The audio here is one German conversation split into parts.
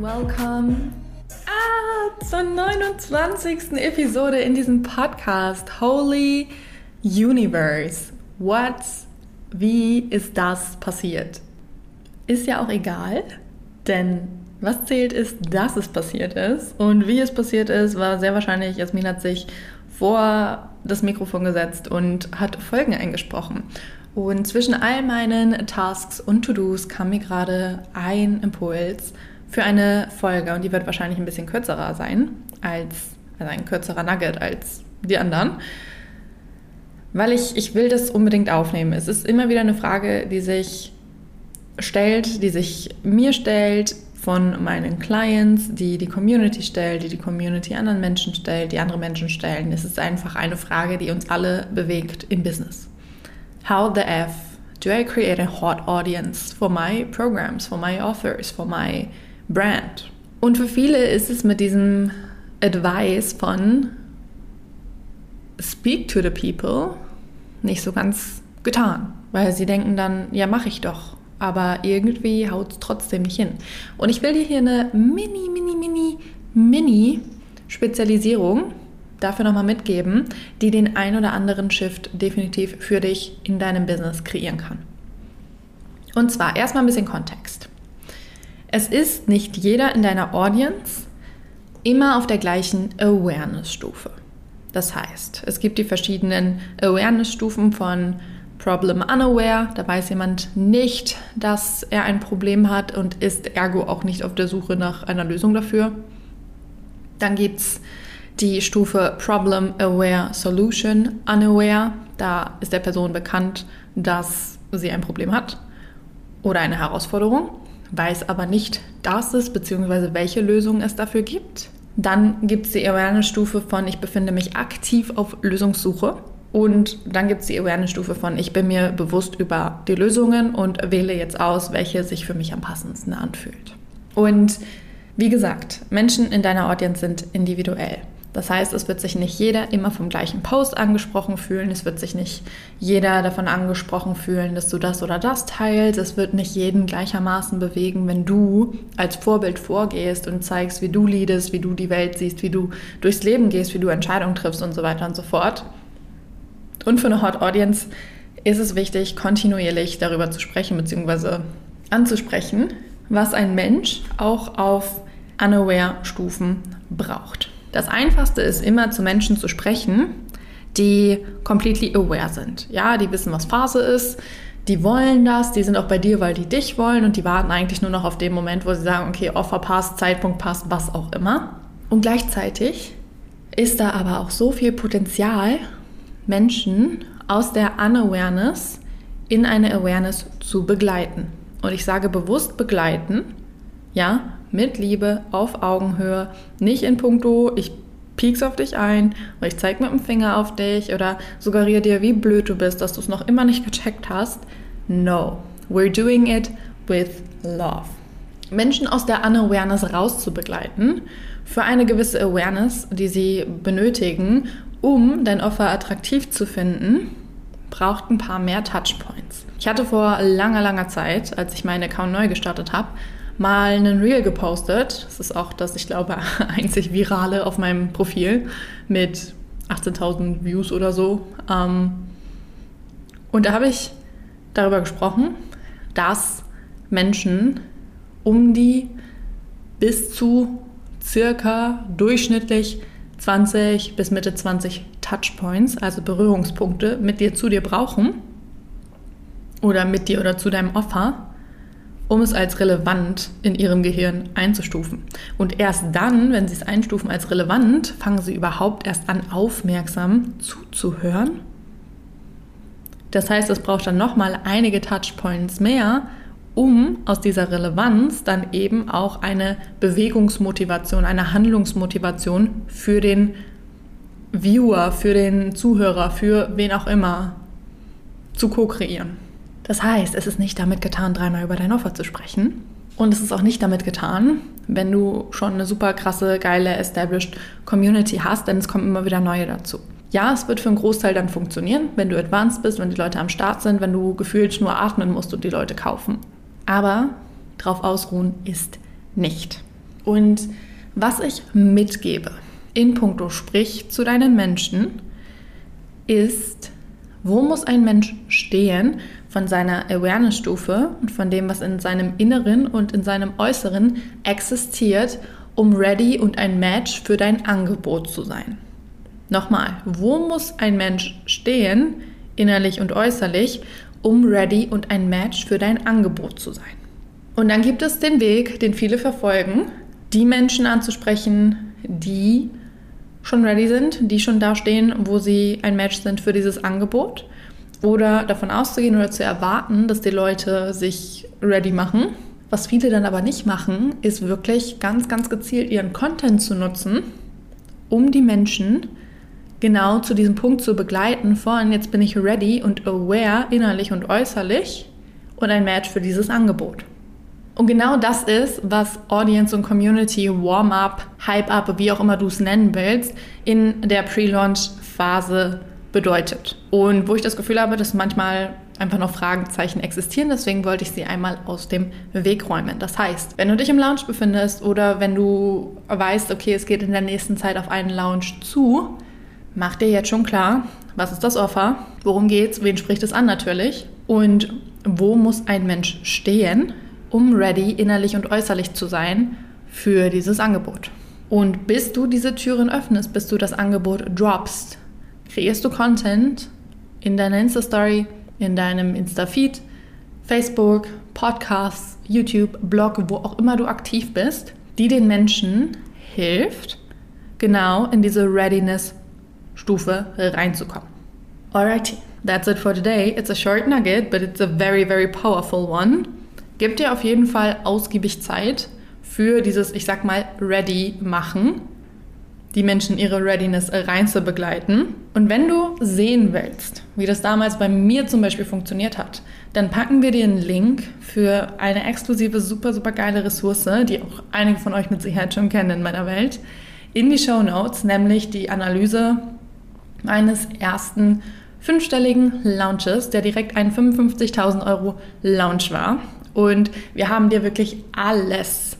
Welcome ah, zur 29. Episode in diesem Podcast. Holy Universe. What? Wie ist das passiert? Ist ja auch egal, denn was zählt ist, dass es passiert ist. Und wie es passiert ist, war sehr wahrscheinlich, Jasmin hat sich vor das Mikrofon gesetzt und hat Folgen eingesprochen. Und zwischen all meinen Tasks und To-Dos kam mir gerade ein Impuls für eine Folge und die wird wahrscheinlich ein bisschen kürzerer sein als, also ein kürzerer Nugget als die anderen. Weil ich, ich will das unbedingt aufnehmen. Es ist immer wieder eine Frage, die sich stellt, die sich mir stellt, von meinen Clients, die die Community stellt, die die Community anderen Menschen stellt, die andere Menschen stellen. Es ist einfach eine Frage, die uns alle bewegt im Business. How the F do I create a hot audience for my programs, for my offers, for my Brand. Und für viele ist es mit diesem Advice von Speak to the people nicht so ganz getan, weil sie denken dann, ja, mache ich doch. Aber irgendwie haut es trotzdem nicht hin. Und ich will dir hier eine mini, mini, mini, mini Spezialisierung dafür nochmal mitgeben, die den ein oder anderen Shift definitiv für dich in deinem Business kreieren kann. Und zwar erstmal ein bisschen Kontext. Es ist nicht jeder in deiner Audience immer auf der gleichen Awareness-Stufe. Das heißt, es gibt die verschiedenen Awareness-Stufen von Problem Unaware. Da weiß jemand nicht, dass er ein Problem hat und ist ergo auch nicht auf der Suche nach einer Lösung dafür. Dann gibt es die Stufe Problem Aware Solution Unaware. Da ist der Person bekannt, dass sie ein Problem hat oder eine Herausforderung weiß aber nicht, dass es bzw. welche Lösung es dafür gibt. Dann gibt es die Awareness-Stufe von ich befinde mich aktiv auf Lösungssuche. Und dann gibt es die Awareness-Stufe von ich bin mir bewusst über die Lösungen und wähle jetzt aus, welche sich für mich am passendsten anfühlt. Und wie gesagt, Menschen in deiner Audience sind individuell. Das heißt, es wird sich nicht jeder immer vom gleichen Post angesprochen fühlen. Es wird sich nicht jeder davon angesprochen fühlen, dass du das oder das teilst. Es wird nicht jeden gleichermaßen bewegen, wenn du als Vorbild vorgehst und zeigst, wie du leadest, wie du die Welt siehst, wie du durchs Leben gehst, wie du Entscheidungen triffst und so weiter und so fort. Und für eine Hot Audience ist es wichtig, kontinuierlich darüber zu sprechen bzw. anzusprechen, was ein Mensch auch auf Unaware-Stufen braucht. Das Einfachste ist immer zu Menschen zu sprechen, die completely aware sind. Ja, die wissen, was Phase ist, die wollen das, die sind auch bei dir, weil die dich wollen und die warten eigentlich nur noch auf den Moment, wo sie sagen, okay, Offer passt, Zeitpunkt passt, was auch immer. Und gleichzeitig ist da aber auch so viel Potenzial, Menschen aus der Unawareness in eine Awareness zu begleiten. Und ich sage bewusst begleiten, ja, mit Liebe, auf Augenhöhe, nicht in puncto, ich piek's auf dich ein oder ich zeig mit dem Finger auf dich oder suggeriere dir, wie blöd du bist, dass du es noch immer nicht gecheckt hast. No, we're doing it with love. Menschen aus der Unawareness rauszubegleiten für eine gewisse Awareness, die sie benötigen, um dein Offer attraktiv zu finden, braucht ein paar mehr Touchpoints. Ich hatte vor langer, langer Zeit, als ich meinen Account neu gestartet habe, mal einen Reel gepostet. Das ist auch das, ich glaube, einzig virale auf meinem Profil mit 18.000 Views oder so. Ähm, und da habe ich darüber gesprochen, dass Menschen um die bis zu circa durchschnittlich 20 bis Mitte 20 Touchpoints, also Berührungspunkte, mit dir zu dir brauchen oder mit dir oder zu deinem Offer, um es als relevant in ihrem Gehirn einzustufen. Und erst dann, wenn sie es einstufen als relevant, fangen sie überhaupt erst an, aufmerksam zuzuhören. Das heißt, es braucht dann nochmal einige Touchpoints mehr, um aus dieser Relevanz dann eben auch eine Bewegungsmotivation, eine Handlungsmotivation für den Viewer, für den Zuhörer, für wen auch immer zu co-kreieren. Das heißt, es ist nicht damit getan, dreimal über dein Offer zu sprechen. Und es ist auch nicht damit getan, wenn du schon eine super krasse, geile, established Community hast, denn es kommen immer wieder neue dazu. Ja, es wird für einen Großteil dann funktionieren, wenn du advanced bist, wenn die Leute am Start sind, wenn du gefühlt nur atmen musst und die Leute kaufen. Aber drauf ausruhen ist nicht. Und was ich mitgebe in puncto sprich zu deinen Menschen ist, wo muss ein Mensch stehen von seiner Awareness-Stufe und von dem, was in seinem Inneren und in seinem Äußeren existiert, um ready und ein Match für dein Angebot zu sein? Nochmal, wo muss ein Mensch stehen, innerlich und äußerlich, um ready und ein Match für dein Angebot zu sein? Und dann gibt es den Weg, den viele verfolgen, die Menschen anzusprechen, die schon ready sind, die schon da stehen, wo sie ein Match sind für dieses Angebot. Oder davon auszugehen oder zu erwarten, dass die Leute sich ready machen. Was viele dann aber nicht machen, ist wirklich ganz, ganz gezielt ihren Content zu nutzen, um die Menschen genau zu diesem Punkt zu begleiten von jetzt bin ich ready und aware innerlich und äußerlich und ein Match für dieses Angebot. Und genau das ist, was Audience und Community Warm-up, Hype-up, wie auch immer du es nennen willst, in der Pre-Launch-Phase bedeutet. Und wo ich das Gefühl habe, dass manchmal einfach noch Fragezeichen existieren. Deswegen wollte ich sie einmal aus dem Weg räumen. Das heißt, wenn du dich im Lounge befindest oder wenn du weißt, okay, es geht in der nächsten Zeit auf einen Lounge zu, Mach dir jetzt schon klar, was ist das Offer, worum geht's, wen spricht es an natürlich und wo muss ein Mensch stehen, um ready innerlich und äußerlich zu sein für dieses Angebot. Und bis du diese Türen öffnest, bis du das Angebot droppst, kreierst du Content in deiner Insta-Story, in deinem Insta-Feed, Facebook, Podcasts, YouTube, Blog, wo auch immer du aktiv bist, die den Menschen hilft, genau in diese Readiness Stufe reinzukommen. Alrighty, that's it for today. It's a short nugget, but it's a very, very powerful one. Gib dir auf jeden Fall ausgiebig Zeit für dieses, ich sag mal, Ready machen, die Menschen ihre Readiness rein zu begleiten. Und wenn du sehen willst, wie das damals bei mir zum Beispiel funktioniert hat, dann packen wir dir einen Link für eine exklusive, super, super geile Ressource, die auch einige von euch mit Sicherheit schon kennen in meiner Welt, in die Show Notes, nämlich die Analyse meines ersten fünfstelligen Launches, der direkt ein 55.000 Euro Launch war. Und wir haben dir wirklich alles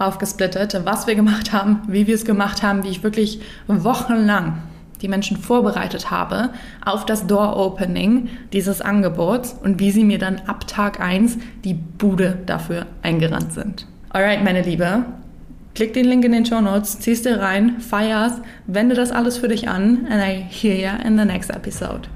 aufgesplittet, was wir gemacht haben, wie wir es gemacht haben, wie ich wirklich wochenlang die Menschen vorbereitet habe auf das Door-Opening dieses Angebots und wie sie mir dann ab Tag 1 die Bude dafür eingerannt sind. Alright, meine Liebe, Klick den Link in den Show Notes, ziehst dir rein, feierst, wende das alles für dich an and I hear you in the next episode.